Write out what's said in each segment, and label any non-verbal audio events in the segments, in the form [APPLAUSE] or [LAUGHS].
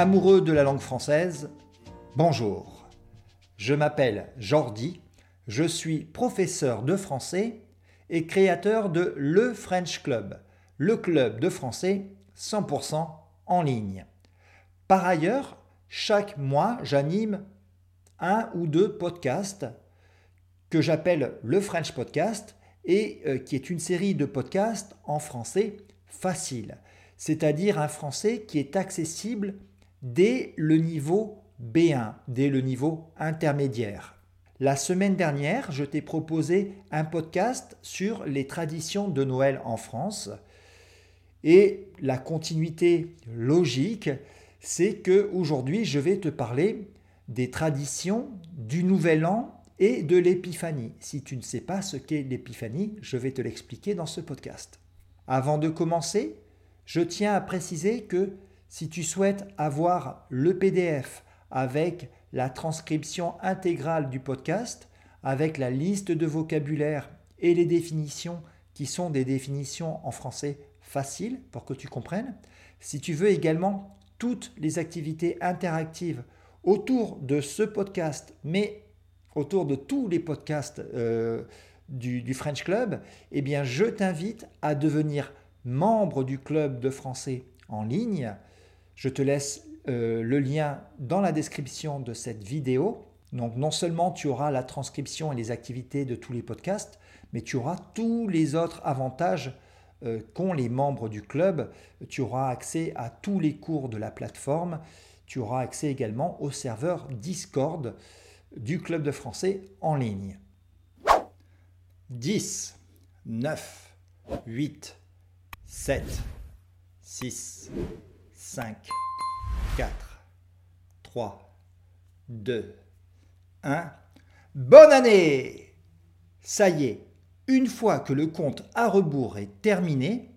Amoureux de la langue française, bonjour. Je m'appelle Jordi, je suis professeur de français et créateur de Le French Club, le club de français 100% en ligne. Par ailleurs, chaque mois, j'anime un ou deux podcasts que j'appelle le French Podcast et euh, qui est une série de podcasts en français facile, c'est-à-dire un français qui est accessible dès le niveau B1, dès le niveau intermédiaire. La semaine dernière, je t'ai proposé un podcast sur les traditions de Noël en France. Et la continuité logique, c'est que aujourd'hui, je vais te parler des traditions du Nouvel An et de l'Épiphanie. Si tu ne sais pas ce qu'est l'Épiphanie, je vais te l'expliquer dans ce podcast. Avant de commencer, je tiens à préciser que si tu souhaites avoir le PDF avec la transcription intégrale du podcast, avec la liste de vocabulaire et les définitions qui sont des définitions en français faciles pour que tu comprennes, si tu veux également toutes les activités interactives autour de ce podcast, mais autour de tous les podcasts euh, du, du, French Club, eh bien je t'invite à devenir membre du club de français en ligne je te laisse euh, le lien dans la description de cette vidéo. Donc non seulement tu auras la transcription et les activités de tous les podcasts, mais tu auras tous les autres avantages euh, qu'ont les membres du club. Tu auras accès à tous les cours de la plateforme. Tu auras accès également au serveur Discord du club de français en ligne. 10, 9, 8, 7, 6, 5, 4, 3, 2, 1. Bonne année Ça y est, une fois que le compte à rebours est terminé,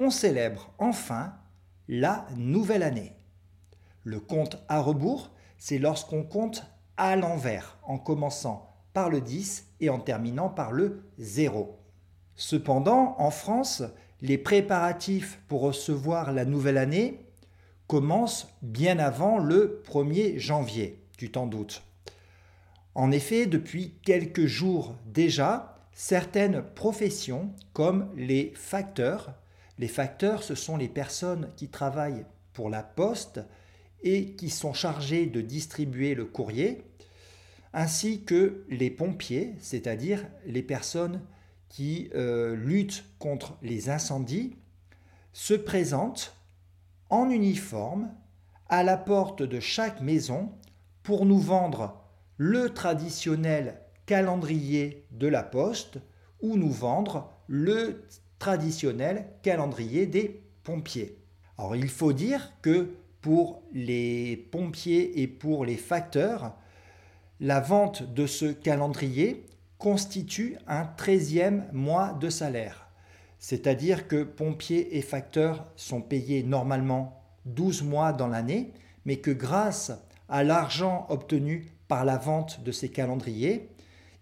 on célèbre enfin la nouvelle année. Le compte à rebours, c'est lorsqu'on compte à l'envers, en commençant par le 10 et en terminant par le 0. Cependant, en France, les préparatifs pour recevoir la nouvelle année commence bien avant le 1er janvier, tu t'en doutes. En effet, depuis quelques jours déjà, certaines professions comme les facteurs, les facteurs ce sont les personnes qui travaillent pour la poste et qui sont chargés de distribuer le courrier, ainsi que les pompiers, c'est-à-dire les personnes qui euh, luttent contre les incendies, se présentent en uniforme à la porte de chaque maison pour nous vendre le traditionnel calendrier de la poste ou nous vendre le traditionnel calendrier des pompiers. Alors il faut dire que pour les pompiers et pour les facteurs, la vente de ce calendrier constitue un 13e mois de salaire. C'est-à-dire que pompiers et facteurs sont payés normalement 12 mois dans l'année, mais que grâce à l'argent obtenu par la vente de ces calendriers,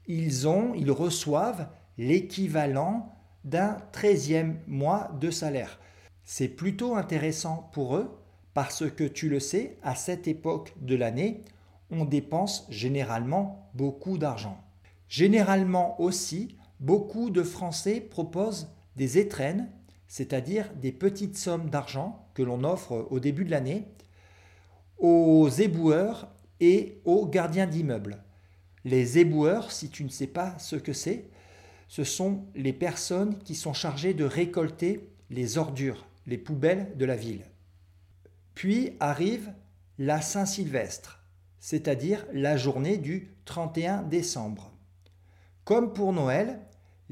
ils ont, ils reçoivent l'équivalent d'un 13e mois de salaire. C'est plutôt intéressant pour eux parce que tu le sais, à cette époque de l'année, on dépense généralement beaucoup d'argent. Généralement aussi, beaucoup de Français proposent des étrennes, c'est-à-dire des petites sommes d'argent que l'on offre au début de l'année aux éboueurs et aux gardiens d'immeubles. Les éboueurs, si tu ne sais pas ce que c'est, ce sont les personnes qui sont chargées de récolter les ordures, les poubelles de la ville. Puis arrive la Saint-Sylvestre, c'est-à-dire la journée du 31 décembre. Comme pour Noël,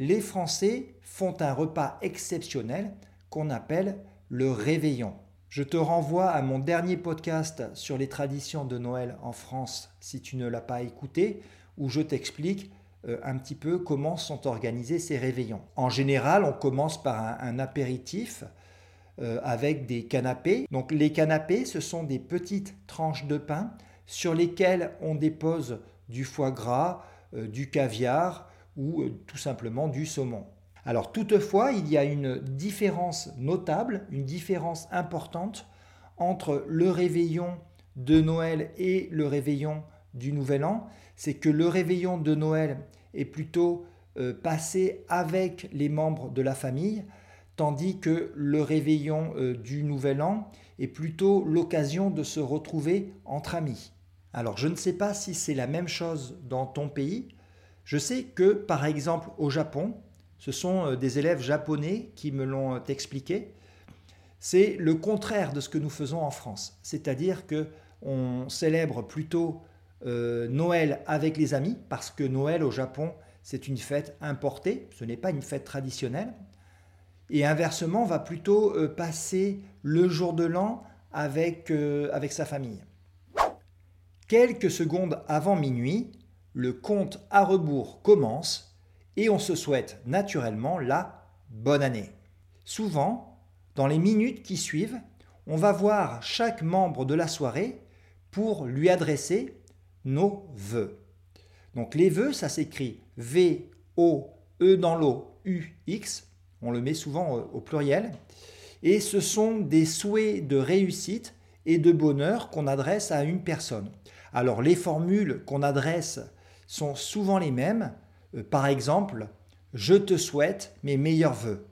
les Français font un repas exceptionnel qu'on appelle le réveillon. Je te renvoie à mon dernier podcast sur les traditions de Noël en France si tu ne l'as pas écouté, où je t'explique euh, un petit peu comment sont organisés ces réveillons. En général, on commence par un, apéritif euh, avec des canapés. Donc les canapés, ce sont des petites tranches de pain sur lesquelles on dépose du foie gras, euh, du caviar, ou euh, tout simplement du saumon. Alors toutefois, il y a une différence notable, une différence importante entre le réveillon de Noël et le réveillon du Nouvel An, c'est que le réveillon de Noël est plutôt euh, passé avec les membres de la famille, tandis que le réveillon euh, du Nouvel An est plutôt l'occasion de se retrouver entre amis. Alors je ne sais pas si c'est la même chose dans ton pays. Je sais que par exemple au Japon, ce sont euh, des élèves japonais qui me l'ont expliqué. C'est le contraire de ce que nous faisons en France, c'est-à-dire que on célèbre plutôt euh, Noël avec les amis, parce que Noël au Japon, c'est une fête importée, ce n'est pas une fête traditionnelle. Et inversement, on va plutôt euh, passer le jour de l'an avec, euh, avec sa famille. Quelques secondes avant minuit, le compte à rebours commence et on se souhaite naturellement la bonne année. Souvent, dans les minutes qui suivent, on va voir chaque membre de la soirée pour lui adresser nos vœux. Donc les vœux, ça s'écrit V, O, E dans l'eau, U, X. On le met souvent au pluriel. Et ce sont des souhaits de réussite et de bonheur qu'on adresse à une personne. Alors les formules qu'on adresse sont souvent les mêmes. Euh, par exemple, je te souhaite mes meilleurs vœux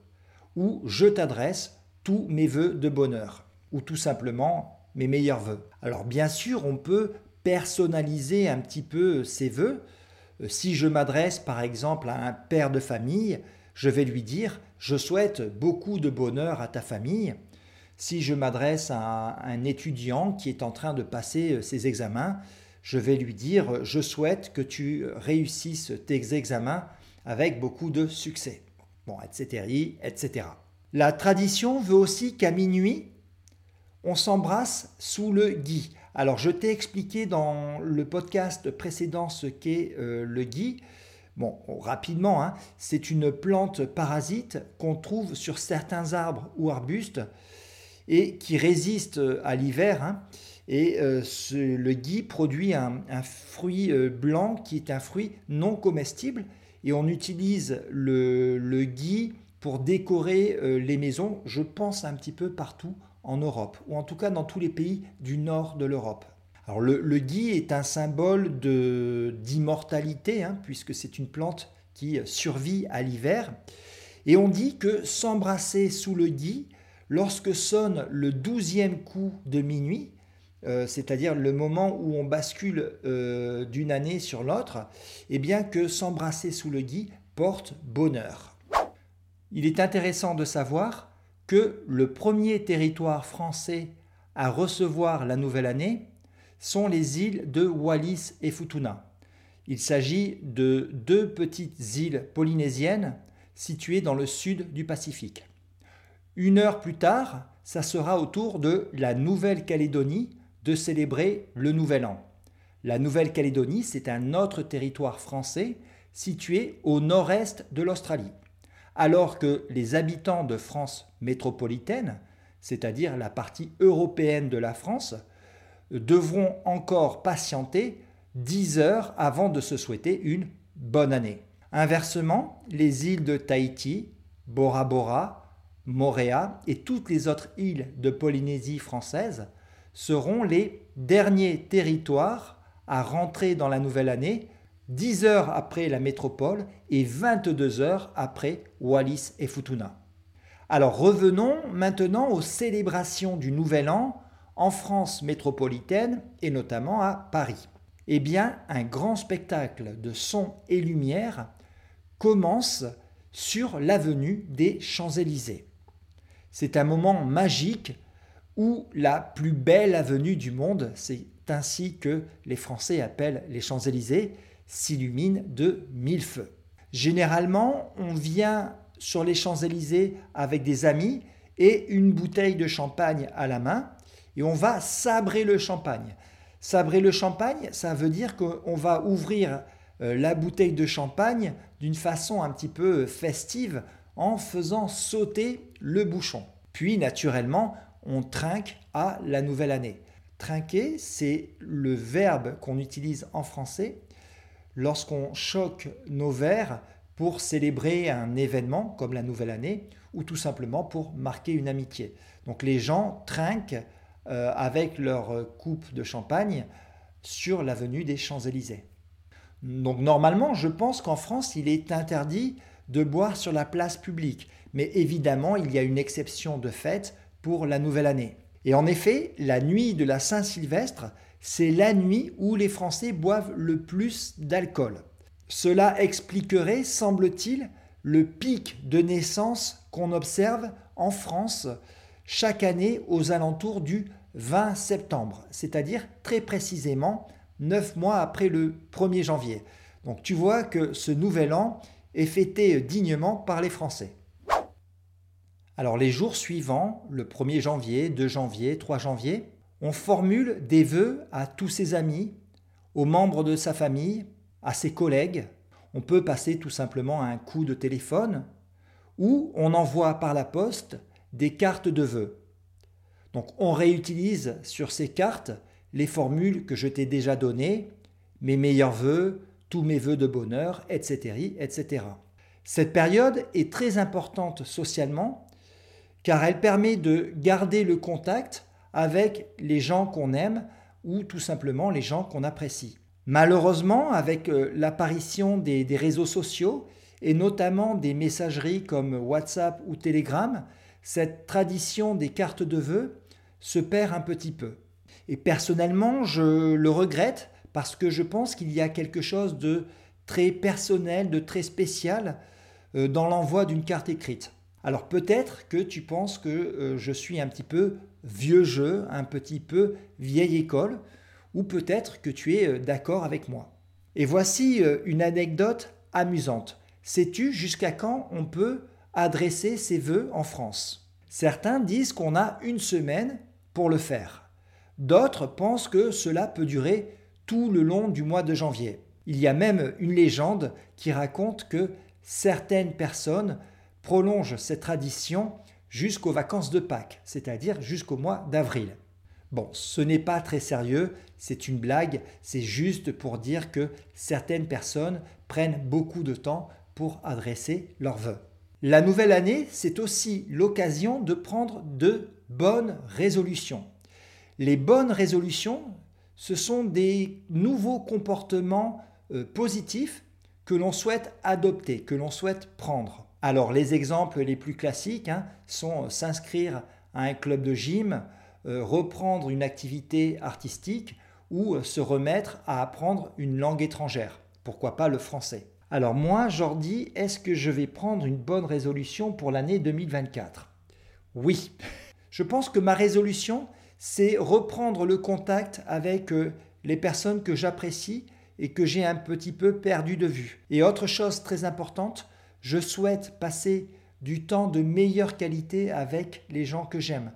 ou je t'adresse tous mes vœux de bonheur ou tout simplement mes meilleurs vœux. Alors bien sûr, on peut personnaliser un petit peu ses vœux. Euh, si je m'adresse par exemple à un père de famille, je vais lui dire je souhaite beaucoup de bonheur à ta famille. Si je m'adresse à un étudiant qui est en train de passer euh, ses examens, je vais lui dire je souhaite que tu réussisses tes examens avec beaucoup de succès. Bon, etc., etc. La tradition veut aussi qu'à minuit, on s'embrasse sous le gui. Alors, je t'ai expliqué dans le podcast précédent ce qu'est euh, le gui. Bon, rapidement, hein, c'est une plante parasite qu'on trouve sur certains arbres ou arbustes et qui résiste à l'hiver. Hein. Et euh, le gui produit un, fruit euh, blanc qui est un fruit non comestible. Et on utilise le, gui pour décorer les maisons, je pense un petit peu partout en Europe, ou en tout cas dans tous les pays du nord de l'Europe. Alors le, gui est un symbole d'immortalité, hein, puisque c'est une plante qui survit à l'hiver. Et on dit que s'embrasser sous le gui, lorsque sonne le douzième coup de minuit, euh, c'est-à-dire le moment où on bascule euh, d'une année sur l'autre, eh bien que s'embrasser sous le gui porte bonheur. Il est intéressant de savoir que le premier territoire français à recevoir la nouvelle année sont les îles de Wallis et Futuna. Il s'agit de deux petites îles polynésiennes situées dans le sud du Pacifique. Une heure plus tard, ça sera au tour de la Nouvelle-Calédonie de célébrer le Nouvel An. La Nouvelle-Calédonie, c'est un autre territoire français situé au nord-est de l'Australie alors que les habitants de France métropolitaine, c'est-à-dire la partie européenne de la France, devront encore patienter 10 heures avant de se souhaiter une bonne année. Inversement, les îles de Tahiti, Bora Bora, Moréa et toutes les autres îles de Polynésie française seront les derniers territoires à rentrer dans la nouvelle année 10 heures après la métropole et 22 heures après Wallis et Futuna. Alors revenons maintenant aux célébrations du Nouvel An en France métropolitaine et notamment à Paris. Eh bien, un grand spectacle de son et lumière commence sur l'avenue des Champs-Élysées. C'est un moment magique où la plus belle avenue du monde, c'est ainsi que les Français appellent les Champs-Élysées, s'illumine de mille feux. Généralement, on vient sur les Champs-Élysées avec des amis et une bouteille de champagne à la main et on va sabrer le champagne. Sabrer le champagne, ça veut dire qu'on va ouvrir euh, la bouteille de champagne d'une façon un petit peu festive en faisant sauter le bouchon. Puis naturellement, on trinque à la nouvelle année. Trinquer, c'est le verbe qu'on utilise en français lorsqu'on choque nos verres pour célébrer un événement comme la nouvelle année ou tout simplement pour marquer une amitié. Donc les gens trinquent euh, avec leur coupe de champagne sur l'avenue des Champs-Élysées. Donc normalement, je pense qu'en France, il est interdit de boire sur la place publique. Mais évidemment, il y a une exception de fait pour la nouvelle année. Et en effet, la nuit de la Saint-Sylvestre, c'est la nuit où les Français boivent le plus d'alcool. Cela expliquerait, semble-t-il, le pic de naissance qu'on observe en France chaque année aux alentours du 20 septembre, c'est-à-dire très précisément 9 mois après le 1er janvier. Donc tu vois que ce nouvel an est fêté dignement par les Français. Alors les jours suivants, le 1er janvier, 2 janvier, 3 janvier, on formule des vœux à tous ses amis, aux membres de sa famille, à ses collègues. On peut passer tout simplement un coup de téléphone ou on envoie par la poste des cartes de vœux. Donc on réutilise sur ces cartes les formules que je t'ai déjà données, mes meilleurs vœux, tous mes vœux de bonheur, etc., etc. Cette période est très importante socialement car elle permet de garder le contact avec les gens qu'on aime ou tout simplement les gens qu'on apprécie. Malheureusement, avec euh, l'apparition des, réseaux sociaux et notamment des messageries comme WhatsApp ou Telegram, cette tradition des cartes de vœux se perd un petit peu. Et personnellement, je le regrette parce que je pense qu'il y a quelque chose de très personnel, de très spécial euh, dans l'envoi d'une carte écrite. Alors peut-être que tu penses que euh, je suis un petit peu vieux jeu, un petit peu vieille école, ou peut-être que tu es euh, d'accord avec moi. Et voici une anecdote amusante. Sais-tu jusqu'à quand on peut adresser ses vœux en France? Certains disent qu'on a une semaine pour le faire. D'autres pensent que cela peut durer tout le long du mois de janvier. Il y a même une légende qui raconte que certaines personnes prolongent cette tradition jusqu'aux vacances de Pâques, c'est-à-dire jusqu'au mois d'avril. Bon, ce n'est pas très sérieux, c'est une blague, c'est juste pour dire que certaines personnes prennent beaucoup de temps pour adresser leurs vœux. La nouvelle année, c'est aussi l'occasion de prendre de bonnes résolutions. Les bonnes résolutions, ce sont des nouveaux comportements euh, positifs que l'on souhaite adopter, que l'on souhaite prendre. Alors les exemples les plus classiques hein, sont euh, s'inscrire à un club de gym, euh, reprendre une activité artistique ou se remettre à apprendre une langue étrangère. Pourquoi pas le français? Alors moi, Jordi, est-ce que je vais prendre une bonne résolution pour l'année 2024 Oui. [LAUGHS] Je pense que ma résolution, c'est reprendre le contact avec euh, les personnes que j'apprécie et que j'ai un petit peu perdu de vue. Et autre chose très importante, je souhaite passer du temps de meilleure qualité avec les gens que j'aime.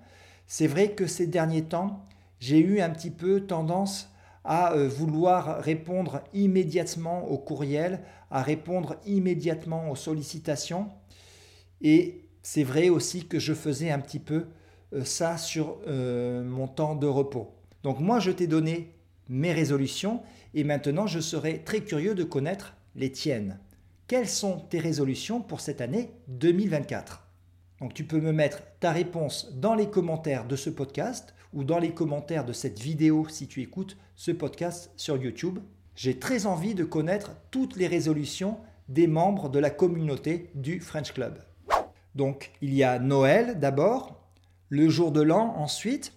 C'est vrai que ces derniers temps, j'ai eu un petit peu tendance à euh, vouloir répondre immédiatement aux courriels, à répondre immédiatement aux sollicitations. Et c'est vrai aussi que je faisais un petit peu euh, ça sur euh, mon temps de repos. Donc moi, je t'ai donné mes résolutions et maintenant, je serai très curieux de connaître les tiennes. Quelles sont tes résolutions pour cette année 2024 Donc tu peux me mettre ta réponse dans les commentaires de ce podcast ou dans les commentaires de cette vidéo si tu écoutes ce podcast sur YouTube. J'ai très envie de connaître toutes les résolutions des membres de la communauté du French Club. Donc il y a Noël d'abord, le jour de l'an ensuite,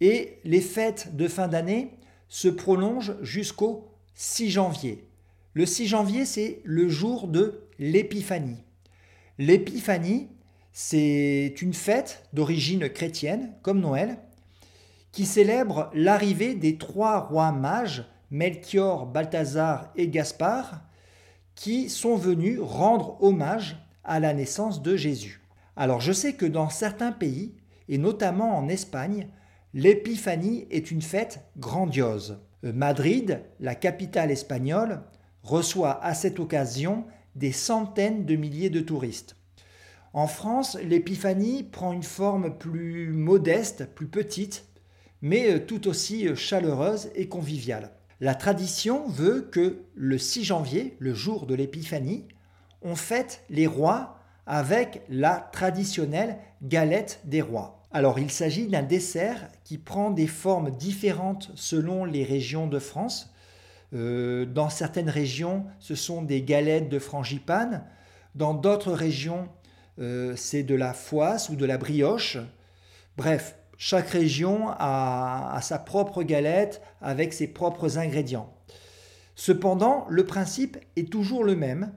et les fêtes de fin d'année se prolongent jusqu'au 6 janvier. Le 6 janvier, c'est le jour de l'Épiphanie. L'Épiphanie, c'est une fête d'origine chrétienne, comme Noël, qui célèbre l'arrivée des trois rois mages, Melchior, Balthazar et Gaspard, qui sont venus rendre hommage à la naissance de Jésus. Alors je sais que dans certains pays, et notamment en Espagne, l'épiphanie est une fête grandiose. Euh, Madrid, la capitale espagnole, reçoit à cette occasion des centaines de milliers de touristes. En France, l'épiphanie prend une forme plus modeste, plus petite, mais tout aussi chaleureuse et conviviale. La tradition veut que le 6 janvier, le jour de l'épiphanie, on fête les rois avec la traditionnelle galette des rois. Alors il s'agit d'un dessert qui prend des formes différentes selon les régions de France. Euh, dans certaines régions, ce sont des galettes de frangipane. Dans d'autres régions, euh, c'est de la foisse ou de la brioche. Bref, chaque région a, sa propre galette avec ses propres ingrédients. Cependant, le principe est toujours le même.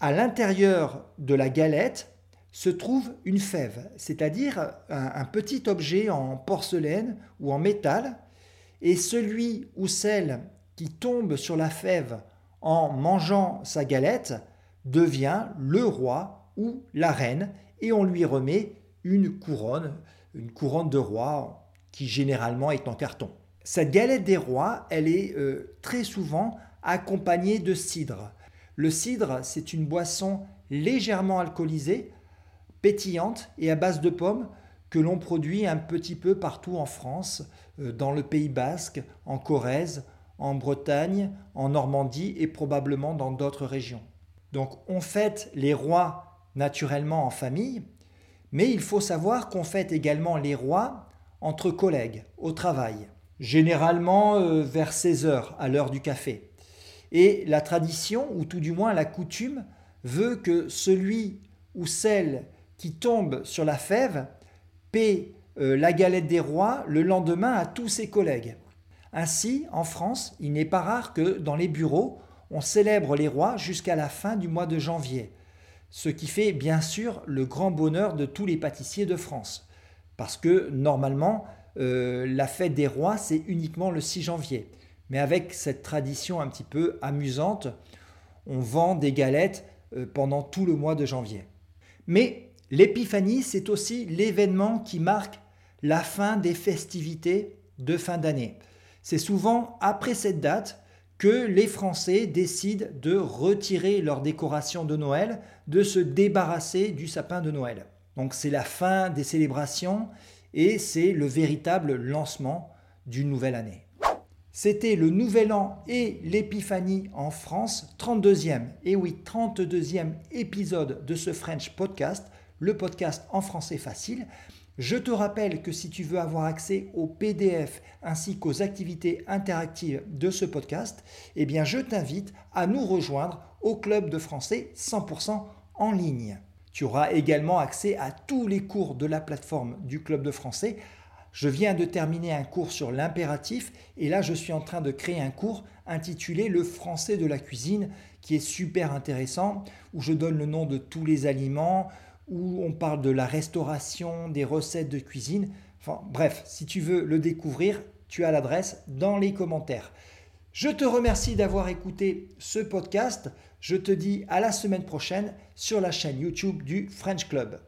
À l'intérieur de la galette, se trouve une fève, c'est-à-dire un, petit objet en porcelaine ou en métal, et celui ou celle qui tombe sur la fève en mangeant sa galette devient le roi ou la reine, et on lui remet une couronne, une couronne de roi qui généralement est en carton. Cette galette des rois, elle est euh, très souvent accompagnée de cidre. Le cidre, c'est une boisson légèrement alcoolisée pétillante et à base de pommes que l'on produit un petit peu partout en France, euh, dans le Pays basque, en Corrèze, en Bretagne, en Normandie et probablement dans d'autres régions. Donc on fête les rois naturellement en famille, mais il faut savoir qu'on fête également les rois entre collègues, au travail, généralement euh, vers 16 heures à l'heure du café. Et la tradition, ou tout du moins la coutume, veut que celui ou celle qui tombe sur la fève paie euh, la galette des rois le lendemain à tous ses collègues. Ainsi, en France, il n'est pas rare que dans les bureaux, on célèbre les rois jusqu'à la fin du mois de janvier, ce qui fait bien sûr le grand bonheur de tous les pâtissiers de France, parce que normalement, euh, la fête des rois, c'est uniquement le 6 janvier. Mais avec cette tradition un petit peu amusante, on vend des galettes euh, pendant tout le mois de janvier. Mais L'épiphanie, c'est aussi l'événement qui marque la fin des festivités de fin d'année. C'est souvent après cette date que les Français décident de retirer leur décoration de Noël, de se débarrasser du sapin de Noël. Donc c'est la fin des célébrations et c'est le véritable lancement d'une nouvelle année. C'était le Nouvel An et l'Épiphanie en France, 32e, et oui, 32e épisode de ce French podcast le podcast en français facile. Je te rappelle que si tu veux avoir accès au PDF ainsi qu'aux activités interactives de ce podcast, eh je t'invite à nous rejoindre au club de français 100% en ligne. Tu auras également accès à tous les cours de la plateforme du club de français. Je viens de terminer un cours sur l'impératif et là je suis en train de créer un cours intitulé Le français de la cuisine qui est super intéressant où je donne le nom de tous les aliments, où on parle de la restauration, des recettes de cuisine. Bref, si tu veux le découvrir, tu as l'adresse dans les commentaires. Je te remercie d'avoir écouté ce podcast. Je te dis à la semaine prochaine sur la chaîne YouTube du French Club.